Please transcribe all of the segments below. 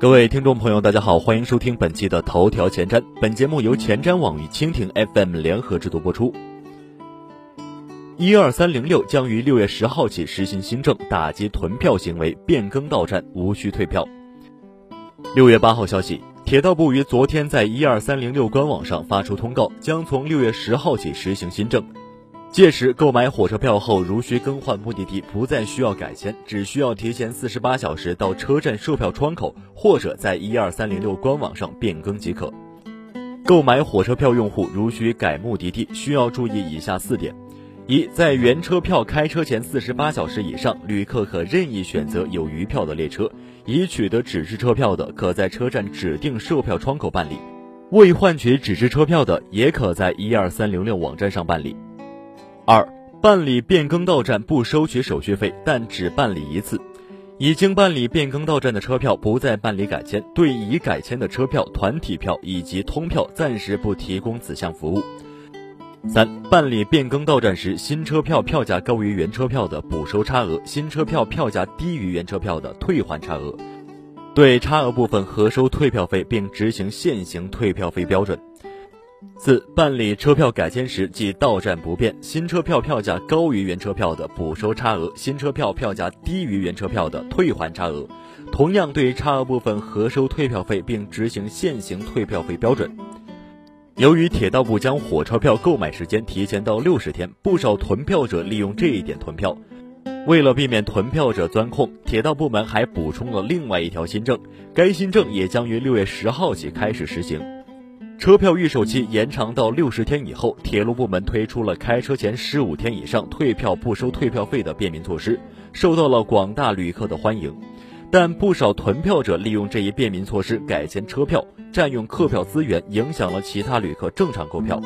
各位听众朋友，大家好，欢迎收听本期的头条前瞻。本节目由前瞻网与蜻蜓 FM 联合制作播出。一二三零六将于六月十号起实行新政，打击囤票行为，变更到站，无需退票。六月八号消息，铁道部于昨天在一二三零六官网上发出通告，将从六月十号起实行新政。届时购买火车票后，如需更换目的地，不再需要改签，只需要提前四十八小时到车站售票窗口或者在一二三零六官网上变更即可。购买火车票用户如需改目的地，需要注意以下四点：一，在原车票开车前四十八小时以上，旅客可任意选择有余票的列车；已取得纸质车票的，可在车站指定售票窗口办理；未换取纸质车票的，也可在一二三零六网站上办理。二、办理变更到站不收取手续费，但只办理一次。已经办理变更到站的车票不再办理改签，对已改签的车票、团体票以及通票暂时不提供此项服务。三、办理变更到站时，新车票票价高于原车票的补收差额，新车票票价低于原车票的退还差额，对差额部分核收退票费，并执行现行退票费标准。四、办理车票改签时，即到站不变，新车票票价高于原车票的补收差额，新车票票价低于原车票的退还差额，同样对差额部分核收退票费，并执行现行退票费标准。由于铁道部将火车票购买时间提前到六十天，不少囤票者利用这一点囤票。为了避免囤票者钻空，铁道部门还补充了另外一条新政，该新政也将于六月十号起开始实行。车票预售期延长到六十天以后，铁路部门推出了开车前十五天以上退票不收退票费的便民措施，受到了广大旅客的欢迎。但不少囤票者利用这一便民措施改签车票，占用客票资源，影响了其他旅客正常购票。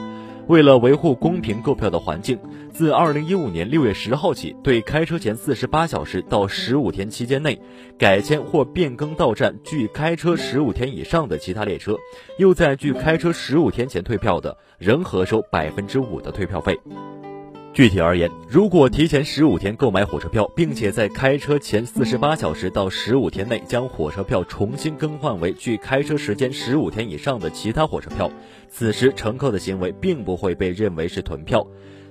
为了维护公平购票的环境，自二零一五年六月十号起，对开车前四十八小时到十五天期间内改签或变更到站距开车十五天以上的其他列车，又在距开车十五天前退票的，仍核收百分之五的退票费。具体而言，如果提前十五天购买火车票，并且在开车前四十八小时到十五天内将火车票重新更换为距开车时间十五天以上的其他火车票，此时乘客的行为并不会被认为是囤票。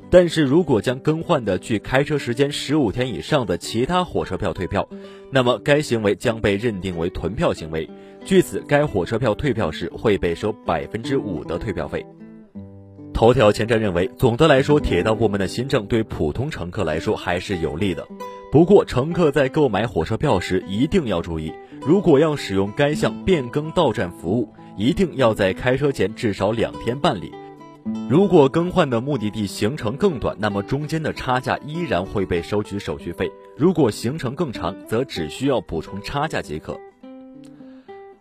但是如果将更换的距开车时间十五天以上的其他火车票退票，那么该行为将被认定为囤票行为，据此该火车票退票时会被收百分之五的退票费。头条前瞻认为，总的来说，铁道部门的新政对普通乘客来说还是有利的。不过，乘客在购买火车票时一定要注意，如果要使用该项变更到站服务，一定要在开车前至少两天办理。如果更换的目的地行程更短，那么中间的差价依然会被收取手续费；如果行程更长，则只需要补充差价即可。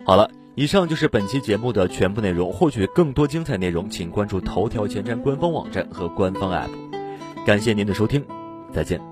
好了。以上就是本期节目的全部内容。获取更多精彩内容，请关注头条前瞻官方网站和官方 App。感谢您的收听，再见。